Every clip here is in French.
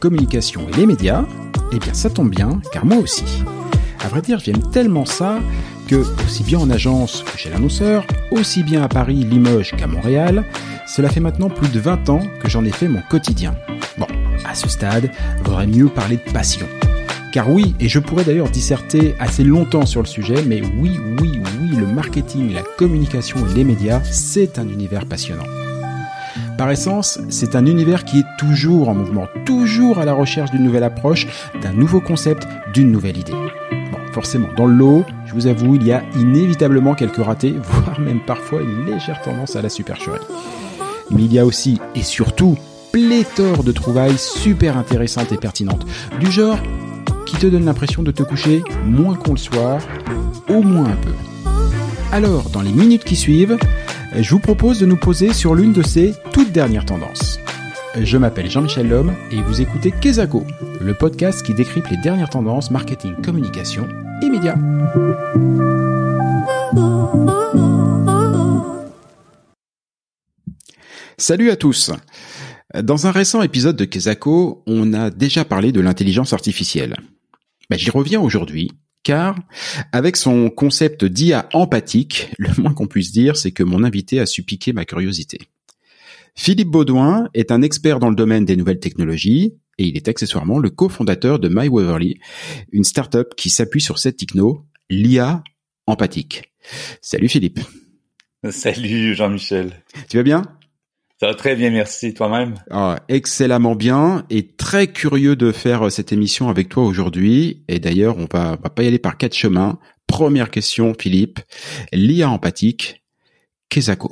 communication et les médias Eh bien ça tombe bien, car moi aussi. À vrai dire, j'aime tellement ça que, aussi bien en agence que chez l'annonceur, aussi bien à Paris, Limoges qu'à Montréal, cela fait maintenant plus de 20 ans que j'en ai fait mon quotidien. Bon, à ce stade, vaudrait mieux parler de passion. Car oui, et je pourrais d'ailleurs disserter assez longtemps sur le sujet, mais oui, oui, oui, le marketing, la communication et les médias, c'est un univers passionnant. Par essence, c'est un univers qui est toujours en mouvement, toujours à la recherche d'une nouvelle approche, d'un nouveau concept, d'une nouvelle idée. Bon, forcément, dans le lot, je vous avoue, il y a inévitablement quelques ratés, voire même parfois une légère tendance à la supercherie. Mais il y a aussi, et surtout, pléthore de trouvailles super intéressantes et pertinentes. Du genre, qui te donne l'impression de te coucher moins qu'on le soir, au moins un peu. Alors, dans les minutes qui suivent, je vous propose de nous poser sur l'une de ces toutes dernières tendances. Je m'appelle Jean-Michel Lhomme et vous écoutez Kezako, le podcast qui décrypte les dernières tendances marketing, communication et médias. Salut à tous Dans un récent épisode de Kezako, on a déjà parlé de l'intelligence artificielle. Ben, J'y reviens aujourd'hui, car avec son concept d'IA empathique, le moins qu'on puisse dire, c'est que mon invité a su piquer ma curiosité. Philippe Baudouin est un expert dans le domaine des nouvelles technologies et il est accessoirement le cofondateur de MyWaverly, une startup qui s'appuie sur cette techno, l'IA empathique. Salut Philippe. Salut Jean-Michel. Tu vas bien? Ça va très bien, merci. Toi-même? Ah, Excellemment bien et très curieux de faire euh, cette émission avec toi aujourd'hui. Et d'ailleurs, on va, va pas y aller par quatre chemins. Première question, Philippe. L'IA empathique, qu'est-ce que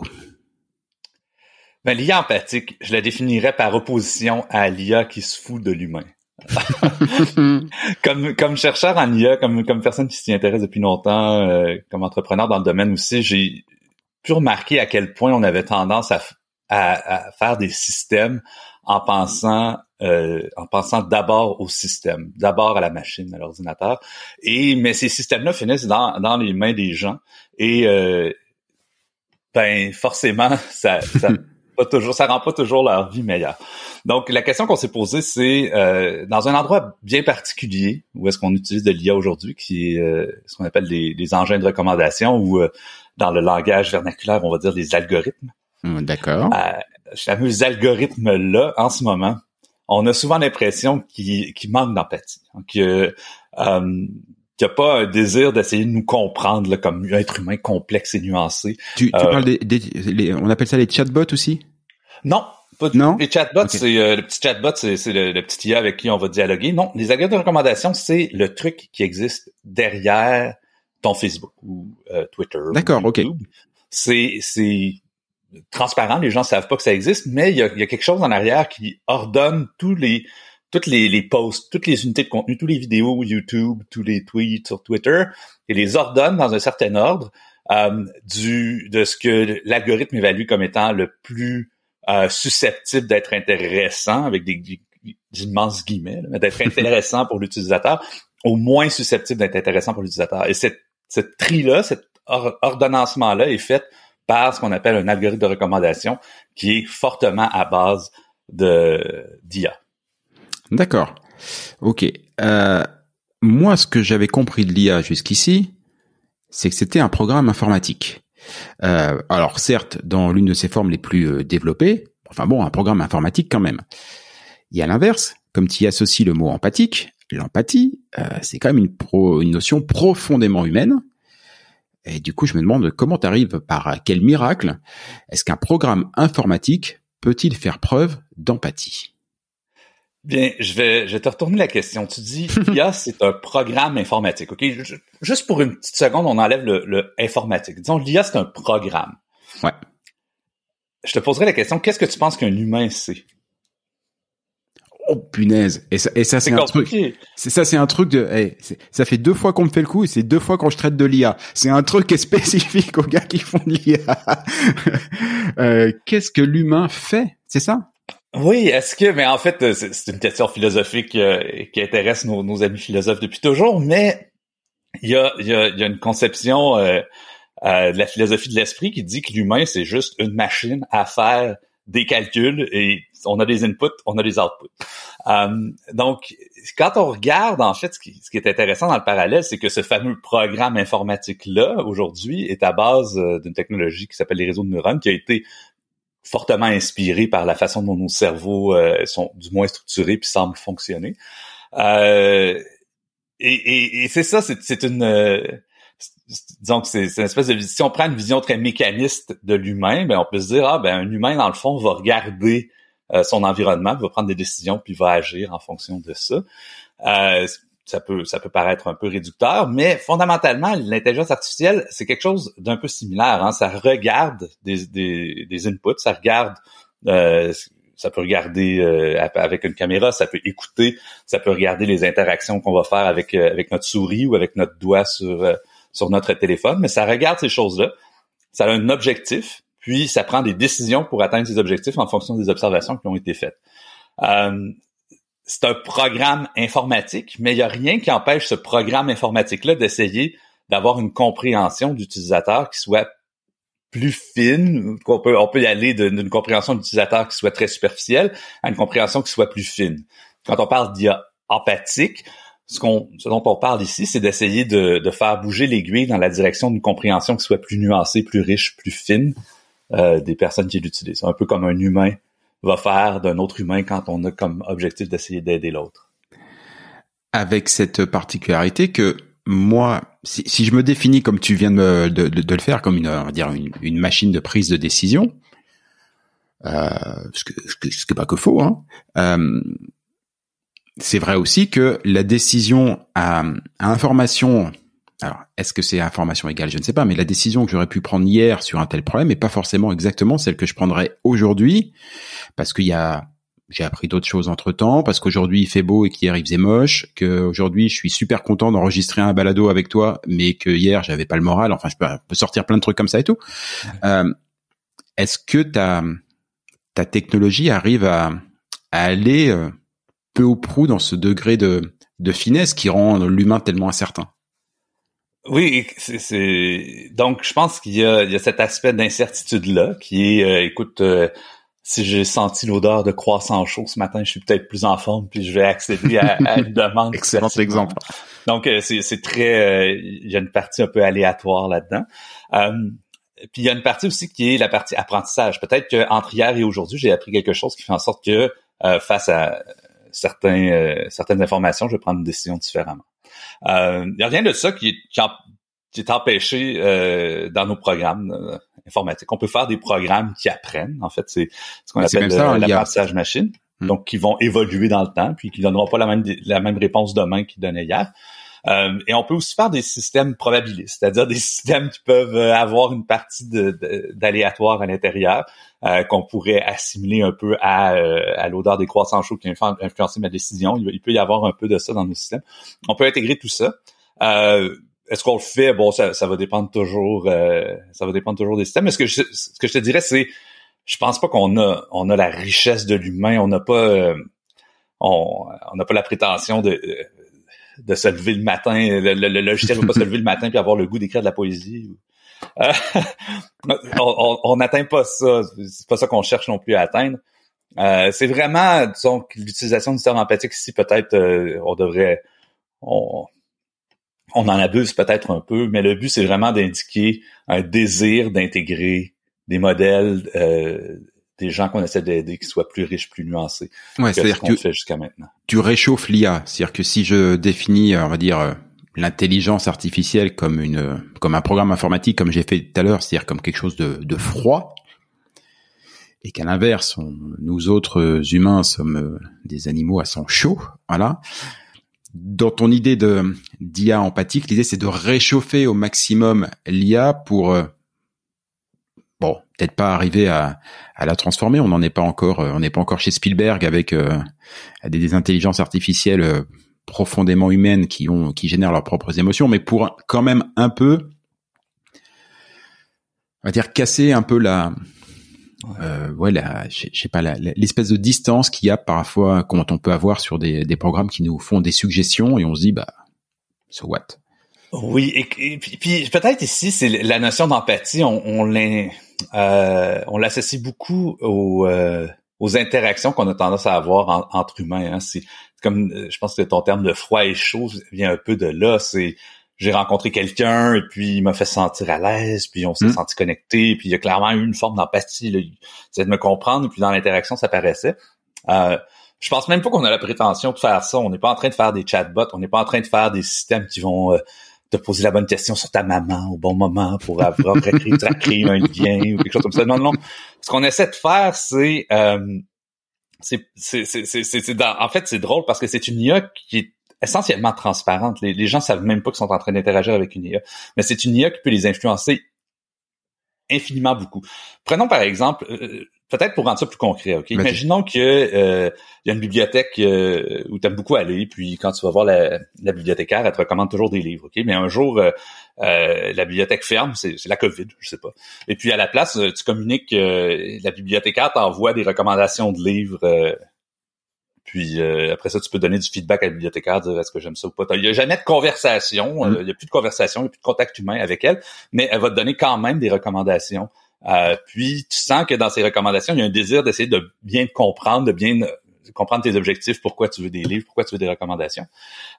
ben, L'IA empathique, je la définirais par opposition à l'IA qui se fout de l'humain. comme comme chercheur en IA, comme comme personne qui s'y intéresse depuis longtemps, euh, comme entrepreneur dans le domaine aussi, j'ai pu remarquer à quel point on avait tendance à à, faire des systèmes en pensant euh, en pensant d'abord au système, d'abord à la machine, à l'ordinateur. Et mais ces systèmes-là finissent dans, dans les mains des gens et euh, ben forcément ça, ça pas toujours ça rend pas toujours leur vie meilleure. Donc la question qu'on s'est posée c'est euh, dans un endroit bien particulier où est-ce qu'on utilise de l'IA aujourd'hui qui est euh, ce qu'on appelle les, les, engins de recommandation ou euh, dans le langage vernaculaire on va dire les algorithmes. Hmm, d'accord. Euh, ce fameux algorithme-là, en ce moment, on a souvent l'impression qu'il manque d'empathie. Que euh, qu'il n'y a pas un désir d'essayer de nous comprendre là, comme un être humain complexe et nuancé. Tu, tu parles des, des on appelle ça les chatbots aussi? Non, pas non? Les chatbots, c'est euh, le petit chatbot, c'est le, le, petit IA avec qui on va dialoguer. Non, les algorithmes de recommandation, c'est le truc qui existe derrière ton Facebook ou euh, Twitter. D'accord, ok. C'est c'est transparent, les gens savent pas que ça existe, mais il y a, quelque chose en arrière qui ordonne tous les toutes les, les posts, toutes les unités de contenu, toutes les vidéos YouTube, tous les tweets sur Twitter, et les ordonne dans un certain ordre euh, du de ce que l'algorithme évalue comme étant le plus euh, susceptible d'être intéressant avec des, immenses guillemets, d'être intéressant pour l'utilisateur, au moins susceptible d'être intéressant pour l'utilisateur. Et cette, cette tri-là, cet ordonnancement-là est fait par ce qu'on appelle un algorithme de recommandation qui est fortement à base de d'IA. D'accord. Ok. Euh, moi, ce que j'avais compris de l'IA jusqu'ici, c'est que c'était un programme informatique. Euh, alors certes, dans l'une de ses formes les plus euh, développées, enfin bon, un programme informatique quand même. Et à l'inverse, comme tu y associes le mot empathique, l'empathie, euh, c'est quand même une, pro, une notion profondément humaine et du coup, je me demande comment tu arrives, par quel miracle, est-ce qu'un programme informatique peut-il faire preuve d'empathie? Bien, je vais, je vais te retourner la question. Tu dis, l'IA, c'est un programme informatique. Ok, juste pour une petite seconde, on enlève le, le informatique. Disons, l'IA, c'est un programme. Ouais. Je te poserai la question, qu'est-ce que tu penses qu'un humain sait? Oh punaise Et ça, et ça c'est un truc. C'est ça, c'est un truc de. ça fait deux fois qu'on me fait le coup et c'est deux fois quand je traite de l'IA. C'est un truc qui est spécifique aux gars qui font de l'IA. euh, Qu'est-ce que l'humain fait? C'est ça? Oui. Est-ce que, mais en fait, c'est une question philosophique euh, qui intéresse nos, nos, amis philosophes depuis toujours. Mais il y a, y a, y a une conception euh, euh, de la philosophie de l'esprit qui dit que l'humain c'est juste une machine à faire des calculs et on a des inputs, on a des outputs. Euh, donc, quand on regarde, en fait, ce qui, est intéressant dans le parallèle, c'est que ce fameux programme informatique-là, aujourd'hui, est à base euh, d'une technologie qui s'appelle les réseaux de neurones, qui a été fortement inspiré par la façon dont nos cerveaux euh, sont du moins structurés puis semblent fonctionner. Euh, et, et, et c'est ça, c'est une disons que c'est une espèce de si on prend une vision très mécaniste de l'humain, ben on peut se dire ah ben un humain dans le fond va regarder euh, son environnement, va prendre des décisions puis va agir en fonction de ça. Euh, ça peut ça peut paraître un peu réducteur, mais fondamentalement l'intelligence artificielle c'est quelque chose d'un peu similaire. Hein? Ça regarde des, des, des inputs, ça regarde euh, ça peut regarder avec une caméra, ça peut écouter, ça peut regarder les interactions qu'on va faire avec avec notre souris ou avec notre doigt sur sur notre téléphone, mais ça regarde ces choses-là. Ça a un objectif, puis ça prend des décisions pour atteindre ces objectifs en fonction des observations qui ont été faites. Euh, c'est un programme informatique, mais il n'y a rien qui empêche ce programme informatique-là d'essayer d'avoir une compréhension d'utilisateur qui soit plus fine, qu'on peut, on peut y aller d'une compréhension d'utilisateur qui soit très superficielle à une compréhension qui soit plus fine. Quand on parle d'IA empathique, ce, qu'on, ce dont on parle ici, c'est d'essayer de, de, faire bouger l'aiguille dans la direction d'une compréhension qui soit plus nuancée, plus riche, plus fine euh, des personnes qui l'utilisent. Un peu comme un humain va faire d'un autre humain quand on a comme objectif d'essayer d'aider l'autre. Avec cette particularité que moi, si, si, je me définis comme tu viens de, de, de, le faire, comme une, on va dire une, une, machine de prise de décision, euh, ce, qui n'est pas que faux, hein, euh, c'est vrai aussi que la décision à, information, alors est-ce que c'est information égale, je ne sais pas, mais la décision que j'aurais pu prendre hier sur un tel problème n'est pas forcément exactement celle que je prendrais aujourd'hui, parce qu'il y a j'ai appris d'autres choses entre temps, parce qu'aujourd'hui il fait beau et qu'hier il faisait moche, qu'aujourd'hui je suis super content d'enregistrer un balado avec toi, mais que hier j'avais pas le moral. Enfin, je peux, sortir plein de trucs comme ça et tout. Euh, est-ce que ta ta technologie arrive à, à aller euh, peu ou prou dans ce degré de, de finesse qui rend l'humain tellement incertain? Oui, c'est donc je pense qu'il y y a cet aspect d'incertitude là qui est, euh, écoute, euh, si j'ai senti l'odeur de croissant chaud ce matin, je suis peut-être plus en forme puis je vais accéder à, une demande. Excellent exemple. Donc euh, c'est très, il y a une partie un peu aléatoire là-dedans. puis il y a une partie aussi qui est la partie apprentissage. Peut-être qu'entre hier et aujourd'hui, j'ai appris quelque chose qui fait en sorte que face à certains, euh, certaines informations, je vais prendre une décision différemment. Euh, il n'y a rien de ça qui, qui, est empêché euh, dans nos programmes informatiques. On peut faire des programmes qui apprennent. En fait, c'est ce qu'on appelle l'apprentissage machine. Hmm. Donc, qui vont évoluer dans le temps, puis qui donneront pas la même la même réponse demain qu'ils donnaient hier. Euh, et on peut aussi faire des systèmes probabilistes, c'est-à-dire des systèmes qui peuvent euh, avoir une partie d'aléatoire à l'intérieur euh, qu'on pourrait assimiler un peu à, l'odeur des croissants chauds qui influencer ma décision. Il, peut y avoir un peu de ça dans nos systèmes. On peut intégrer tout ça. est-ce qu'on le fait? Bon, ça, ça va dépendre toujours. ça va dépendre toujours des systèmes. Mais ce que je, ce que je te dirais, c'est, je pense pas qu'on a, on a la richesse de l'humain. On n'a pas, on n'a pas la prétention de de se lever le matin, le, logiciel va pas se lever le matin puis avoir le goût d'écrire de la poésie. Euh, on n'atteint pas ça. C'est pas ça qu'on cherche non plus à atteindre. Euh, c'est vraiment, disons, l'utilisation du terme empathique ici, peut-être, euh, on devrait, on, on en abuse peut-être un peu, mais le but, c'est vraiment d'indiquer un désir d'intégrer des modèles euh, des gens qu'on essaie d'aider qui soient plus riches, plus nuancés. Ouais, c'est-à-dire que fait jusqu'à maintenant. Tu réchauffes l'IA, c'est-à-dire que si je définis, on va dire, euh, l'intelligence artificielle comme une, comme un programme informatique, comme j'ai fait tout à l'heure, c'est-à-dire comme quelque chose de, de froid, et qu'à l'inverse, nous autres humains sommes euh, des animaux à sang chaud, voilà. Dans ton idée de d'IA empathique, l'idée c'est de réchauffer au maximum l'IA pour euh, bon, peut-être pas arriver à, à, la transformer. On n'en est pas encore, euh, on n'est pas encore chez Spielberg avec euh, des, intelligences artificielles euh, profondément humaines qui ont, qui génèrent leurs propres émotions, mais pour quand même un peu, on va dire casser un peu la, euh, ouais, je sais pas, l'espèce de distance qu'il y a parfois quand on peut avoir sur des, des programmes qui nous font des suggestions et on se dit bah, so what? Oui, et, puis, peut-être ici, c'est la notion d'empathie, on, on on l'associe beaucoup aux, aux interactions qu'on a tendance à avoir entre humains. Hein. C'est comme, je pense que ton terme de froid et chaud vient un peu de là. C'est j'ai rencontré quelqu'un et puis il m'a fait sentir à l'aise, puis on s'est hmm. senti connecté, puis il y a clairement eu une forme d'empathie. C'est de me comprendre, puis dans l'interaction, ça paraissait. Euh, je pense même pas qu'on a la prétention de faire ça. On n'est pas en train de faire des chatbots, on n'est pas en train de faire des systèmes qui vont euh, te poser la bonne question sur ta maman au bon moment pour avoir créé, créer un lien ou quelque chose comme ça. Non, non. Ce qu'on essaie de faire, c'est euh, c'est c'est c'est en fait c'est drôle parce que c'est une IA qui est essentiellement transparente. Les, les gens savent même pas qu'ils sont en train d'interagir avec une IA, mais c'est une IA qui peut les influencer infiniment beaucoup. Prenons par exemple, euh, euh, peut-être pour rendre ça plus concret, ok? Imaginons que euh, il y a une bibliothèque où tu aimes beaucoup aller, puis quand tu vas voir la, bibliothécaire, elle te recommande toujours des livres, ok? Mais un jour, la bibliothèque ferme, c'est la COVID, je sais pas. Et puis à la place, tu communiques, la bibliothécaire t'envoie des recommandations de livres puis euh, après ça, tu peux donner du feedback à la bibliothécaire, dire est-ce que j'aime ça ou pas? Il n'y a jamais de conversation, mm. euh, il n'y a plus de conversation, il n'y a plus de contact humain avec elle, mais elle va te donner quand même des recommandations. Euh, puis tu sens que dans ces recommandations, il y a un désir d'essayer de bien te comprendre, de bien comprendre tes objectifs, pourquoi tu veux des livres, pourquoi tu veux des recommandations.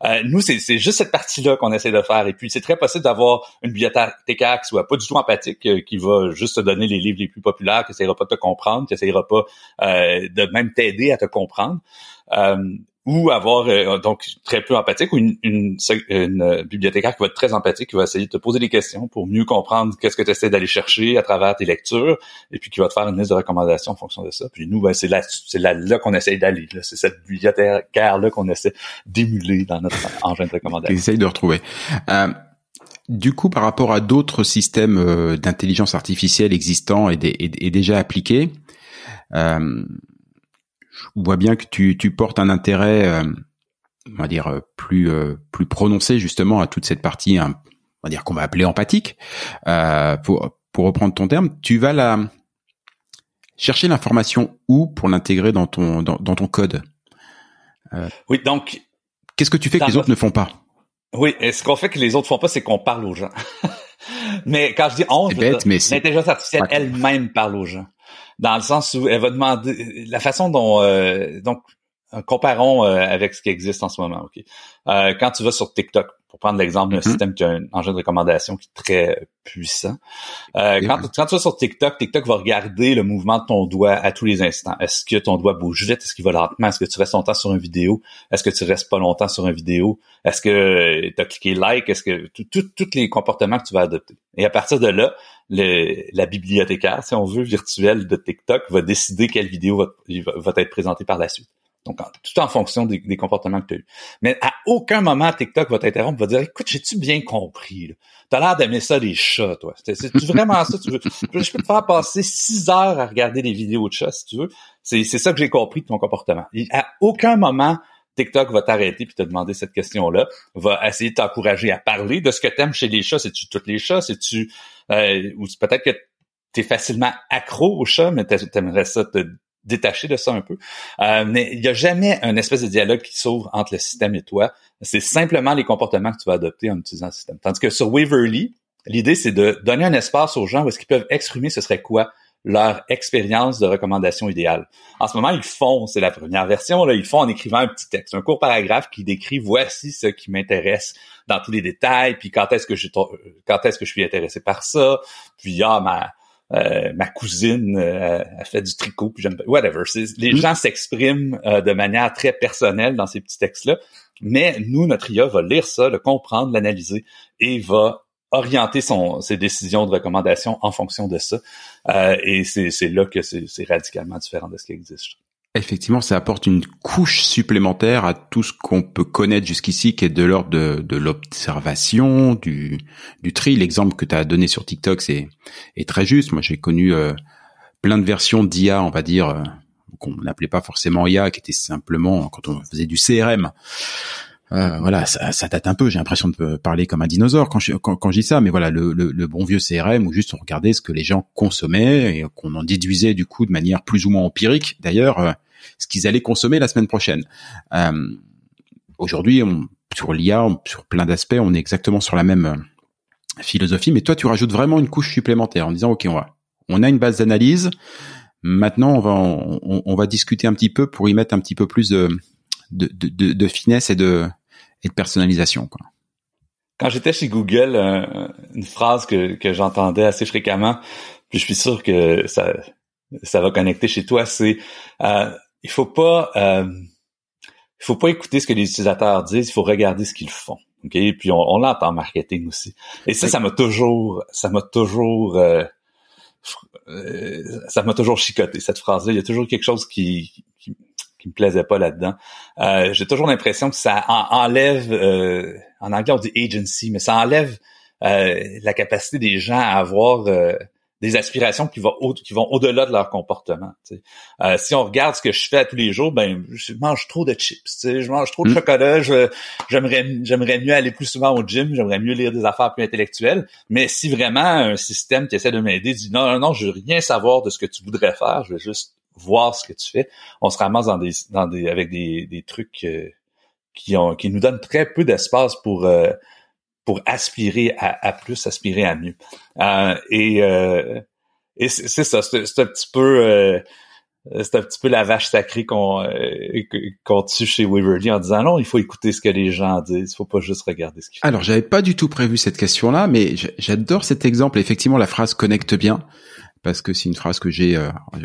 Euh, nous, c'est juste cette partie-là qu'on essaie de faire. Et puis, c'est très possible d'avoir une bibliothécaire qui soit pas du tout empathique, euh, qui va juste te donner les livres les plus populaires, qui essaiera pas de te comprendre, qui essaiera pas euh, de même t'aider à te comprendre. Euh, ou avoir euh, donc très peu empathique ou une, une, une, bibliothécaire qui va être très empathique, qui va essayer de te poser des questions pour mieux comprendre qu'est-ce que tu essaies d'aller chercher à travers tes lectures, et puis qui va te faire une liste de recommandations en fonction de ça. Puis nous, ben, c'est là, c'est là, qu'on essaye d'aller. C'est cette bibliothécaire-là qu'on essaie d'émuler dans notre engin de recommandation. Essaye de retrouver. Euh, du coup, par rapport à d'autres systèmes euh, d'intelligence artificielle existants et, et déjà appliqués, euh, je vois bien que tu, tu portes un intérêt, euh, on va dire euh, plus euh, plus prononcé justement à toute cette partie, hein, on va dire qu'on va appeler empathique. pour pour reprendre ton terme, tu vas la chercher l'information où pour l'intégrer dans ton dans, ton code? oui, donc qu'est-ce que tu fais que les autres ne font pas? Oui, et ce qu'on fait que les autres font pas, c'est qu'on parle aux gens. mais quand je dis on, l'intelligence artificielle elle-même parle aux gens dans le sens où elle va demander la façon dont euh, donc comparons euh, avec ce qui existe en ce moment. Ok, euh, quand tu vas sur TikTok, pour prendre l'exemple d'un mm-hmm. système qui a un engin de recommandation qui est très puissant. Euh, quand, quand, tu vas sur TikTok, TikTok va regarder le mouvement de ton doigt à tous les instants. Est-ce que ton doigt bouge vite? Est-ce qu'il va lentement? Est-ce que tu restes longtemps sur une vidéo? Est-ce que tu restes pas longtemps sur une vidéo? Est-ce que tu as cliqué like? Est-ce que tous les comportements que tu vas adopter? Et à partir de là, la bibliothécaire, si on veut, virtuelle de TikTok va décider quelle vidéo va, va être présentée par la suite. Donc, tout en fonction des, comportements que tu as eu. Mais à aucun moment, TikTok va t'interrompre, va dire, écoute, j'ai-tu bien compris? Tu as l'air d'aimer ça, les chats, toi. C'est vraiment ça tu veux? Je peux te faire passer six heures à regarder des vidéos de chats, si tu veux. C'est ça que j'ai compris de ton comportement. à aucun moment, TikTok va t'arrêter puis te demander cette question-là, va essayer de t'encourager à parler de ce que tu aimes chez les chats. C'est-tu toutes les chats? C'est-tu... Euh, ou peut-être que tu es facilement accro aux chats, mais tu aimerais ça te détaché de ça un peu. Euh, mais il n'y a jamais un espèce de dialogue qui s'ouvre entre le système et toi. C'est simplement les comportements que tu vas adopter en utilisant le système. Tandis que sur Waverly, l'idée, c'est de donner un espace aux gens où est-ce qu'ils peuvent exprimer ce serait quoi leur expérience de recommandation idéale. En ce moment, ils font, c'est la première version, là, ils font en écrivant un petit texte, un court paragraphe qui décrit voici ce qui m'intéresse dans tous les détails, puis quand est-ce que je quand est-ce que je suis intéressé par ça, puis ah ma euh, ma cousine euh, a fait du tricot, puis j'aime whatever. Les mm. gens s'expriment euh, de manière très personnelle dans ces petits textes-là, mais nous, notre IA va lire ça, le comprendre, l'analyser et va orienter son, ses décisions de recommandation en fonction de ça. et c'est là que c'est radicalement différent de ce qui existe. Effectivement, ça apporte une couche supplémentaire à tout ce qu'on peut connaître jusqu'ici, qui est de l'ordre de, de l'observation, du, du tri. L'exemple que tu as donné sur TikTok, c'est est très juste. Moi, j'ai connu euh, plein de versions d'IA, on va dire, euh, qu'on n'appelait pas forcément IA, qui était simplement quand on faisait du CRM. Euh, voilà, ça, ça, date un peu. J'ai l'impression de parler comme un dinosaure quand je, quand, quand je dis ça, mais voilà, le, le, bon vieux CRM où juste on regardait ce que les gens consommaient et qu'on en déduisait du coup de manière plus ou moins empirique. D'ailleurs, ce qu'ils allaient consommer la semaine prochaine. Euh, Aujourd'hui, sur l'IA, sur plein d'aspects, on est exactement sur la même euh, philosophie, mais toi, tu rajoutes vraiment une couche supplémentaire en disant, OK, on va, on a une base d'analyse. Maintenant, on va on, va discuter un petit peu pour y mettre un petit peu plus de de, de, de finesse et de et de personnalisation. Quoi. Quand j'étais chez Google, une phrase que, que j'entendais assez fréquemment, puis je suis sûr que ça ça va connecter chez toi, c'est euh, il faut pas euh, il faut pas écouter ce que les utilisateurs disent, il faut regarder ce qu'ils font. OK? Puis on, on l'entend en marketing aussi. Et ça, ça m'a toujours, ça m'a toujours, euh, euh, ça m'a toujours chicoté cette phrase-là. Il y a toujours quelque chose qui, qui, me plaisait pas là-dedans. Euh, j'ai toujours l'impression que ça enlève, en anglais on dit agency, mais ça enlève la capacité des gens à avoir des aspirations qui vont au, qui vont au-delà de leur comportement. Euh, si on regarde ce que je fais tous les jours, ben je mange trop de chips, je mange trop de mm. chocolat, j'aimerais j'aimerais mieux aller plus souvent au gym, j'aimerais mieux lire des affaires plus intellectuelles. Mais si vraiment un système qui essaie de m'aider dit non non non, je veux rien savoir de ce que tu voudrais faire, je veux juste voir ce que tu fais, on se ramasse dans des dans des avec des, des trucs euh, qui ont qui nous donnent très peu d'espace pour euh, pour aspirer à, plus, aspirer à mieux. Euh, et euh, et c'est ça, c'est un petit peu euh, c'est un petit peu la vache sacrée qu'on qu'on tue chez Waverly en disant non, il faut écouter ce que les gens disent, il faut pas juste regarder ce qu'ils font. Alors, j'avais pas du tout prévu cette question-là, mais j'adore cet exemple. Effectivement, la phrase connecte bien parce que c'est une phrase que j'ai.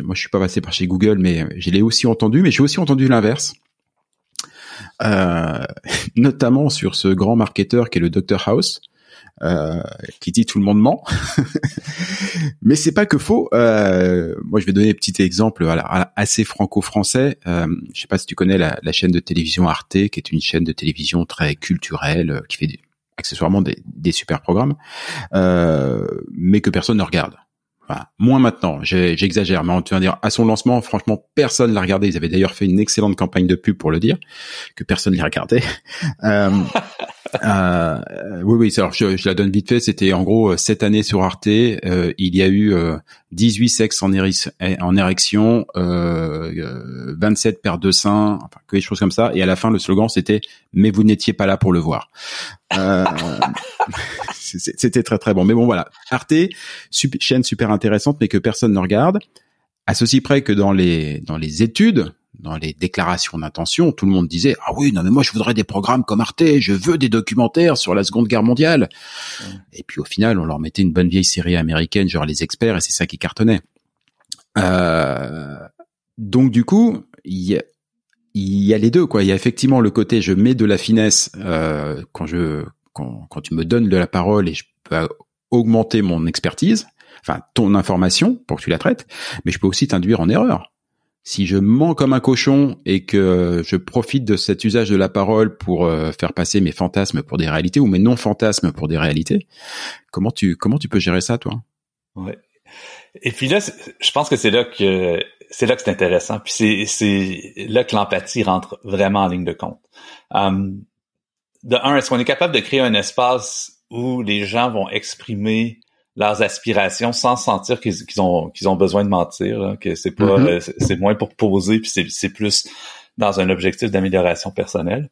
moi, je suis pas passé par chez Google, mais je l'ai aussi entendu. Mais j'ai aussi entendu l'inverse. Euh, notamment sur ce grand marketeur qui est le Dr House. Euh, qui dit tout le monde ment, mais c'est pas que faux. Euh, moi, je vais donner un petit exemple assez franco-français. Euh, je sais pas si tu connais la, chaîne de télévision Arte, qui est une chaîne de télévision très culturelle, euh, qui fait accessoirement des, des super programmes, euh, mais que personne ne regarde. Enfin, moins maintenant, j'exagère, mais on va dire à son lancement, franchement, personne l'a regardé. Ils avaient d'ailleurs fait une excellente campagne de pub pour le dire, que personne ne l'a regardé. euh, euh, oui, oui. Alors, je, je, la donne vite fait. C'était en gros euh, cette année sur Arte, euh, il y a eu 18 euh, sexes en, en érection, 27 paires de seins, enfin que des choses comme ça. Et à la fin, le slogan c'était "Mais vous n'étiez pas là pour le voir". c'était très très bon. Mais bon, voilà. Arte, chaîne super intéressante, mais que personne ne regarde. À ceci près que dans les dans les études dans les déclarations d'intention, tout le monde disait ah oui non mais moi je voudrais des programmes comme Arte, je veux des documentaires sur la Seconde Guerre mondiale. Et puis au final on leur mettait une bonne vieille série américaine genre les experts et c'est ça qui cartonnait. Euh, donc du coup il y a, y a les deux quoi. Il y a effectivement le côté je mets de la finesse euh, quand je quand, quand tu me donnes de la parole et je peux augmenter mon expertise, enfin ton information pour que tu la traites, mais je peux aussi t'induire en erreur si je mens comme un cochon et que je profite de cet usage de la parole pour euh, faire passer mes fantasmes pour des réalités ou mes non fantasmes pour des réalités, comment tu comment tu peux gérer ça toi? Ouais. Et puis là, je pense que c'est là que c'est là que c'est intéressant. Puis c'est c'est là que l'empathie rentre vraiment en ligne de compte. Um, de un, est-ce qu'on est capable de créer un espace où les gens vont exprimer leurs aspirations sans sentir qu'ils ont qu'ils ont besoin de mentir, que c'est pas mm-hmm. euh, c'est moins pour poser puis c'est plus dans un objectif d'amélioration personnelle.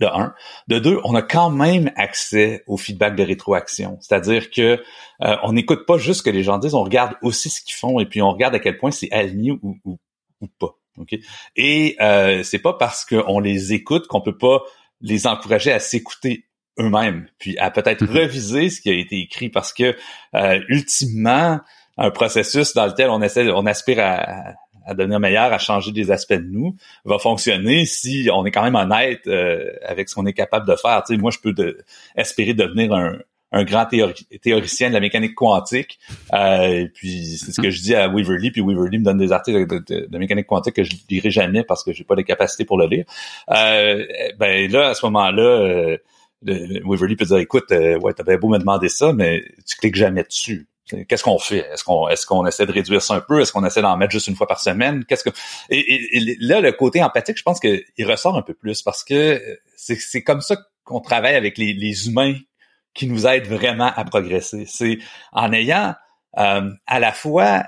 De un, de deux, on a quand même accès au feedback de rétroaction, c'est-à-dire que euh, on n'écoute pas juste ce que les gens disent, on regarde aussi ce qu'ils font et puis on regarde à quel point c'est aligné ou, ou, ou pas. ok? Et euh, c'est pas parce qu'on les écoute qu'on peut pas les encourager à s'écouter eux-mêmes, puis à peut-être mhm. reviser ce qui a été écrit parce que euh, ultimement, un processus dans lequel on essaie, on aspire à, à devenir meilleur, à changer des aspects de nous, va fonctionner si on est quand même honnête euh, avec ce qu'on est capable de faire. Tu sais, moi, je peux de, espérer devenir un, un grand théoricien de la mécanique quantique. Euh, et puis c'est ce que je dis à Weaverly, puis Weaverly me donne des articles de, mécanique quantique que je lirai jamais parce que j'ai pas les capacités pour le lire. Euh, ben là, à ce moment-là, euh, Waverly peut dire écoute, euh, ouais, t'avais beau me demander ça, mais tu cliques jamais dessus. Qu'est-ce qu'on fait? Est-ce qu'on est-ce qu'on essaie de réduire ça un peu? Est-ce qu'on essaie d'en mettre juste une fois par semaine? Qu'est-ce que et, là le côté empathique, je pense qu'il ressort un peu plus parce que c'est comme ça qu'on travaille avec les, les, humains qui nous aident vraiment à progresser. C'est en ayant euh, à la fois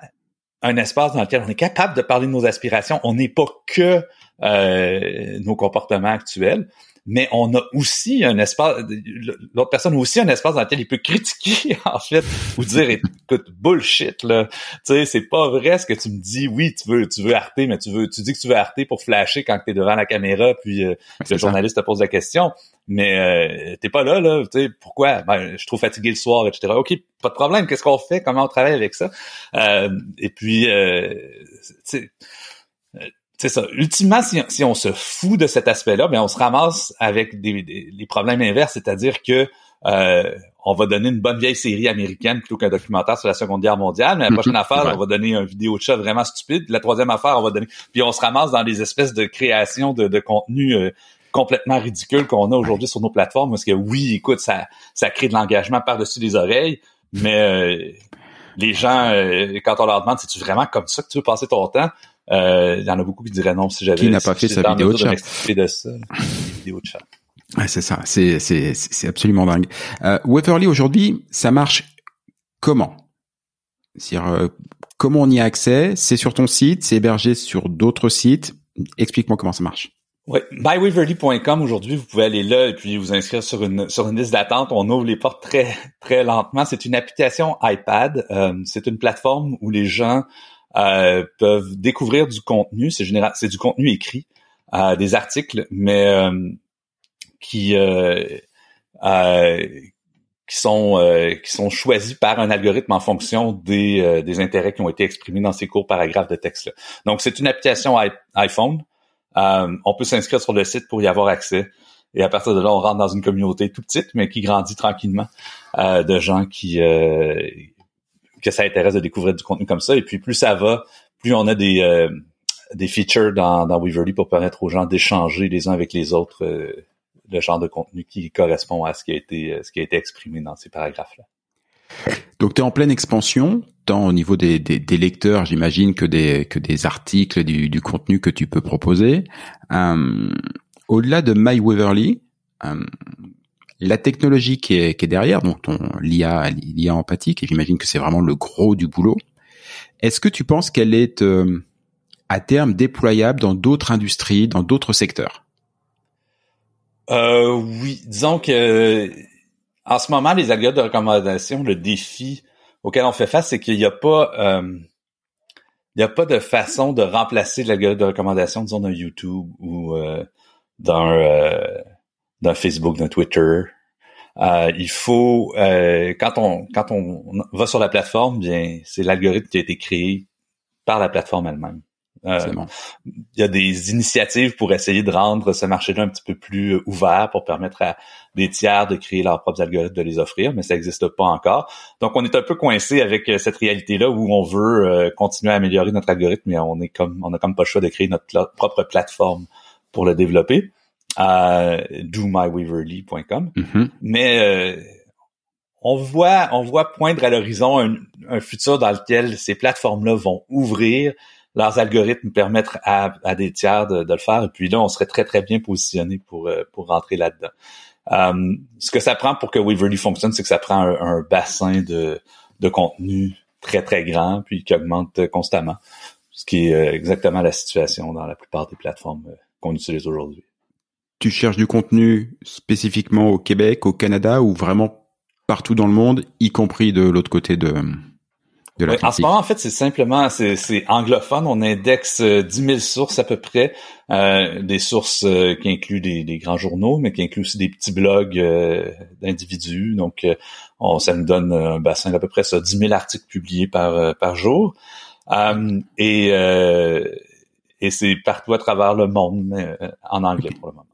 un espace dans lequel on est capable de parler de nos aspirations, on n'est pas que euh, nos comportements actuels, mais on a aussi un espace, l'autre personne a aussi un espace dans lequel il peut critiquer, en fait, ou dire, écoute, bullshit, là. Tu sais, c'est pas vrai ce que tu me dis. Oui, tu veux, tu veux arter, mais tu veux, tu dis que tu veux arter pour flasher quand t'es devant la caméra, puis euh, le journaliste te pose la question. Mais euh, t'es pas là, là. Tu sais, pourquoi? Ben, je suis trop fatigué le soir, etc. OK, pas de problème. Qu'est-ce qu'on fait? Comment on travaille avec ça? Euh, et puis, euh, tu c'est ça. Ultimement, si, on se fout de cet aspect-là, ben on se ramasse avec des, des, problèmes inverses, c'est-à-dire que euh, on va donner une bonne vieille série américaine plutôt qu'un documentaire sur la Seconde Guerre mondiale. Mais la prochaine affaire, on va donner une vidéo de chat vraiment stupide. La troisième affaire, on va donner. Puis on se ramasse dans des espèces de créations de, de contenu euh, complètement ridicule qu'on a aujourd'hui sur nos plateformes. Parce que oui, écoute, ça, ça crée de l'engagement par-dessus les oreilles, mais euh, les gens, quand on leur demande, c'est-tu vraiment comme ça que tu veux passer ton temps? Euh, il y en a beaucoup qui diraient non si j'avais. Qui n'a pas fait sa vidéo de chat? de ça, vidéo de chat. Ouais, c'est ça, c'est c'est c'est absolument dingue. Euh, Waverly aujourd'hui, ça marche comment? C'est-à-dire euh, comment on y a accès? C'est sur ton site, c'est hébergé sur d'autres sites? Explique-moi comment ça marche. Oui, mywaverly.com aujourd'hui, vous pouvez aller là et puis vous inscrire sur une sur une liste d'attente. On ouvre les portes très très lentement. C'est une application iPad. Euh, c'est une plateforme où les gens euh, peuvent découvrir du contenu. C'est général, c'est du contenu écrit, euh, des articles, mais euh, qui qui sont qui sont choisis par un algorithme en fonction des, des intérêts qui ont été exprimés dans ces courts paragraphes de texte. -là. Donc c'est une application iPhone. on peut s'inscrire sur le site pour y avoir accès. Et à partir de là, on rentre dans une communauté tout petite, mais qui grandit tranquillement, de gens qui que ça intéresse de découvrir du contenu comme ça. Et puis plus ça va, plus on a des euh, des features dans, dans pour permettre aux gens d'échanger les uns avec les autres euh, le genre de contenu qui correspond à ce qui a été euh, ce qui a été exprimé dans ces paragraphes-là. Donc tu es en pleine expansion, tant au niveau des, des, des lecteurs, j'imagine, que des que des articles, du, du contenu que tu peux proposer. Au-delà de My Waverly, la technologie qui est, qui est derrière, donc ton l'IA, l'IA empathique, et j'imagine que c'est vraiment le gros du boulot. Est-ce que tu penses qu'elle est euh, à terme déployable dans d'autres industries, dans d'autres secteurs? Euh, Oui, disons que en ce moment, les algorithmes de recommandation, le défi auquel on fait face, c'est qu'il n'y a pas euh, il n'y a pas de façon de remplacer l'algorithme de recommandation, disons, d'un YouTube ou euh, d'un d'un Facebook, d'un Twitter. Euh, il faut euh, quand on quand on va sur la plateforme, bien c'est l'algorithme qui a été créé par la plateforme elle-même. Euh, il y a des initiatives pour essayer de rendre ce marché-là un petit peu plus euh, ouvert pour permettre à des tiers de créer leurs propres algorithmes, de les offrir, mais ça n'existe pas encore. Donc, on est un peu coincé avec euh, cette réalité-là où on veut continuer à améliorer notre algorithme, mais on est comme on a comme pas le choix de créer notre propre plateforme pour le développer à domyweaverly.com. Mm-hmm. Mais euh, on voit on voit poindre à l'horizon un, un, futur dans lequel ces plateformes-là vont ouvrir leurs algorithmes permettre à, à des tiers de, de, le faire et puis là on serait très très bien positionné pour euh, pour rentrer là-dedans. Um, ce que ça prend pour que Weaverly fonctionne, c'est que ça prend un, un, bassin de de contenu très très grand puis qui augmente constamment, ce qui est exactement la situation dans la plupart des plateformes qu'on utilise aujourd'hui tu cherches du contenu spécifiquement au Québec, au Canada ou vraiment partout dans le monde, y compris de l'autre côté de, de oui, En ce moment, en fait, c'est simplement, c'est anglophone. On indexe 10 euh, 000 sources à peu près, euh, des sources euh, qui incluent des, des, grands journaux, mais qui incluent aussi des petits blogs euh, d'individus. Donc, on, ça nous donne un bassin d'à peu près ça, 10 000 articles publiés par, par jour. et et c'est partout à travers le monde, mais en anglais pour le moment.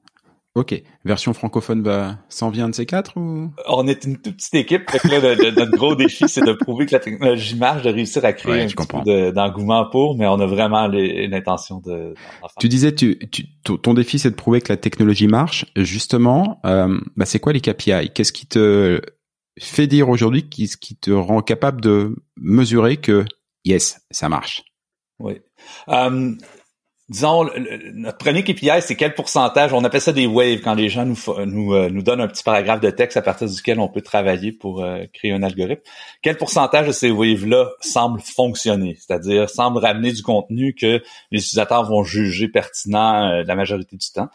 Ok. Version francophone va s'en vient de ces quatre ou? On est une toute petite équipe. Fait que là, notre gros défi, c'est de prouver que la technologie marche, de réussir à créer un petit peu d'engouement pour, mais on a vraiment l'intention de. Tu disais, tu, ton défi, c'est de prouver que la technologie marche. Justement, euh, bah, c'est quoi les KPI Qu'est-ce qui te fait dire aujourd'hui, qui, qui te rend capable de mesurer que yes, ça marche? Oui. Euh, disons, notre premier KPI, c'est quel pourcentage, on appelle ça des waves, quand les gens nous, nous, euh, nous donnent un petit paragraphe de texte à partir duquel on peut travailler pour euh, créer un algorithme. Quel pourcentage de ces waves-là semble fonctionner, c'est-à-dire semble ramener du contenu que les utilisateurs vont juger pertinent euh, la majorité du temps.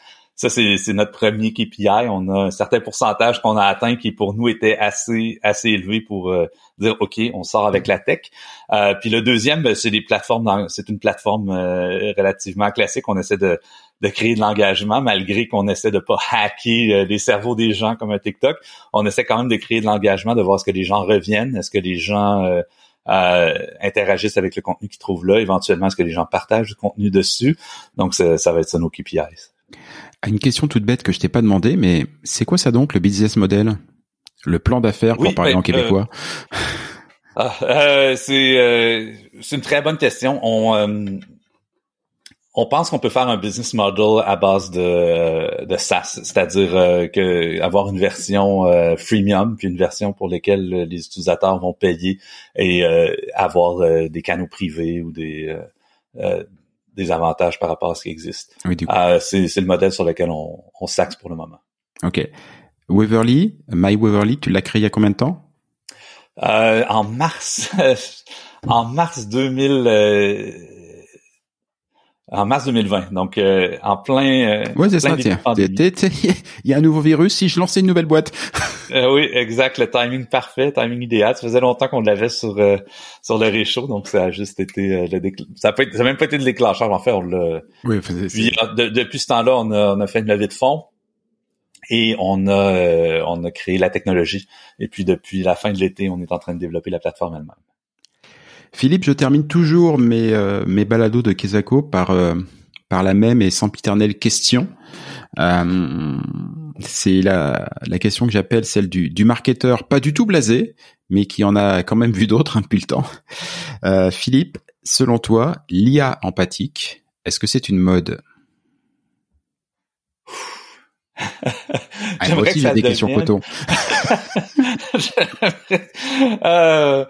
Ça c'est notre premier KPI. On a un certain pourcentage qu'on a atteint qui pour nous était assez assez élevé pour euh, dire ok, on sort avec la tech. Euh, puis le deuxième, ben, c'est des plateformes. C'est une plateforme euh, relativement classique. On essaie de de créer de l'engagement malgré qu'on essaie de pas hacker les cerveaux des gens comme un TikTok. On essaie quand même de créer de l'engagement, de voir ce que les gens reviennent, est-ce que les gens euh, interagissent avec le contenu qu'ils trouvent là. Éventuellement, est-ce que les gens partagent du contenu dessus? Donc, ça, ça va être ça nos KPIs. Ah, une question toute bête que je t'ai pas demandé, mais c'est quoi ça donc le business model? Le plan d'affaires pour parler ben, en québécois euh, ah, euh, c'est euh, une très bonne question. On on pense qu'on peut faire un business model à base de, de SaaS, c'est-à-dire euh, que avoir une version euh, freemium puis une version pour laquelle les utilisateurs vont payer et euh, avoir euh, des canaux privés ou des des avantages par rapport à ce qui existe. Oui, c'est, c'est le modèle sur lequel on, on s'axe pour le moment. Ok. Waverly, My Waverly, tu l'as créé il y a combien de temps? En mars, en mars 2000 en mars 2020. Donc euh, en plein. Euh, ouais, c'est ça. Tiens, il y a un nouveau virus. Si je lançais une nouvelle boîte. euh, oui, exact. Le timing parfait, timing idéal. Ça faisait longtemps qu'on l'avait sur euh, sur le réchaud, donc ça a juste été euh, le ça a, ça a même pas été le déclencheur. En fait, on l'a. Oui, Puis, depuis ce temps-là, on a on a fait une levée de fonds et on a on a créé la technologie. Et puis depuis la fin de l'été, on est en train de développer la plateforme elle-même. Philippe, je termine toujours mes, euh, mes balados de Kesako par, euh, par la même et sempiternelle question. Euh, c'est la, la question que j'appelle celle du, du marketeur, pas du tout blasé, mais qui en a quand même vu d'autres hein, depuis le temps. Philippe, selon toi, l'IA empathique, est-ce que c'est une mode? Ah, moi aussi, j'ai des questions coton. euh,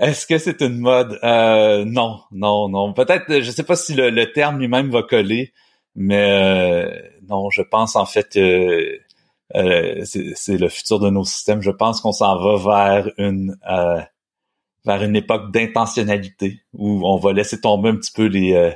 est-ce que c'est une mode? Euh, non, non, non. Peut-être, je sais pas si le, terme lui-même va coller, mais euh, non, je pense en fait que euh, c'est le futur de nos systèmes. Je pense qu'on s'en va vers une vers une époque d'intentionnalité où on va laisser tomber un petit peu les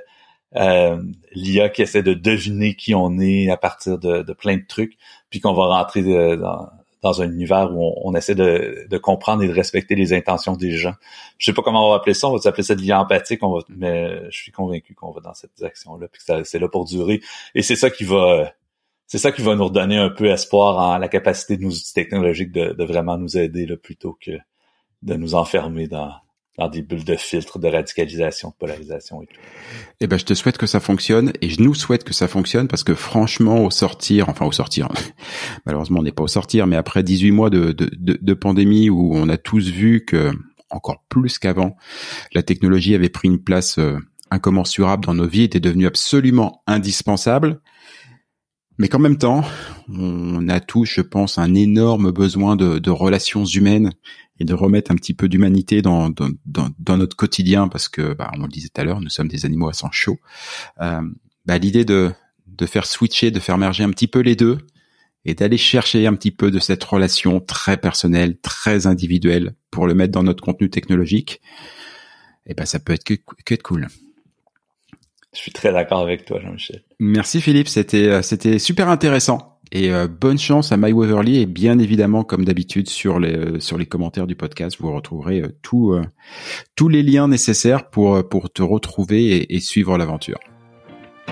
l'IA qui essaie de deviner qui on est à partir de, plein de trucs, puis qu'on va rentrer dans, dans un univers où on, essaie de, comprendre et de respecter les intentions des gens. Je sais pas comment on va appeler ça, on va appeler ça de lien empathique, on va, mais je suis convaincu qu'on va dans cette direction-là, puis que c'est là pour durer. Et c'est ça qui va c'est ça qui va nous redonner un peu espoir en la capacité de nos outils technologiques de, de vraiment nous aider là, plutôt que de nous enfermer dans, dans des bulles de filtre, de radicalisation, de polarisation et tout. Eh ben, je te souhaite que ça fonctionne et je nous souhaite que ça fonctionne parce que franchement, au sortir, enfin au sortir, malheureusement on n'est pas au sortir, mais après 18 mois de, de, de, pandémie où on a tous vu que, encore plus qu'avant, la technologie avait pris une place euh, incommensurable dans nos vies, était devenue absolument indispensable. Mais qu'en même temps, on a tous, je pense, un énorme besoin de, de relations humaines et de remettre un petit peu d'humanité dans, dans, dans, notre quotidien parce que, bah, on le disait tout à l'heure, nous sommes des animaux à sang chaud. Euh, bah, l'idée de, de faire switcher, de faire merger un petit peu les deux et d'aller chercher un petit peu de cette relation très personnelle, très individuelle pour le mettre dans notre contenu technologique, et eh ben, ça peut être que, que être cool. Je suis très d'accord avec toi, Jean-Michel. Merci Philippe, c'était euh, c'était super intéressant. Et euh, bonne chance à My Waverly et bien évidemment comme d'habitude sur les euh, sur les commentaires du podcast vous retrouverez euh, tout, tous les liens nécessaires pour pour te retrouver et, et suivre l'aventure.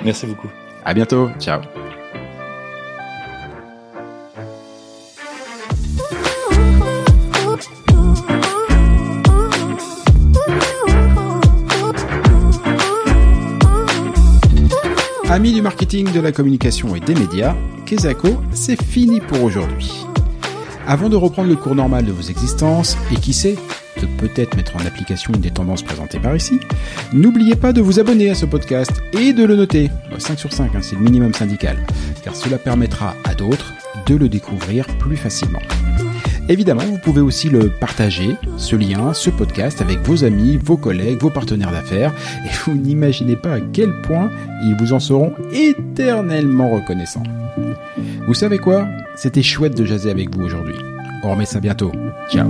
Merci beaucoup. À bientôt. Ciao. Amis du marketing, de la communication et des médias, Kezako, c'est fini pour aujourd'hui. Avant de reprendre le cours normal de vos existences, et qui sait, de peut-être mettre en application une des tendances présentées par ici, n'oubliez pas de vous abonner à ce podcast et de le noter. 5 sur 5, hein, c'est le minimum syndical, car cela permettra à d'autres de le découvrir plus facilement. Évidemment, vous pouvez aussi le partager, ce lien, ce podcast avec vos amis, vos collègues, vos partenaires d'affaires, et vous n'imaginez pas à quel point ils vous en seront éternellement reconnaissants. Vous savez quoi? C'était chouette de jaser avec vous aujourd'hui. On remet ça bientôt. Ciao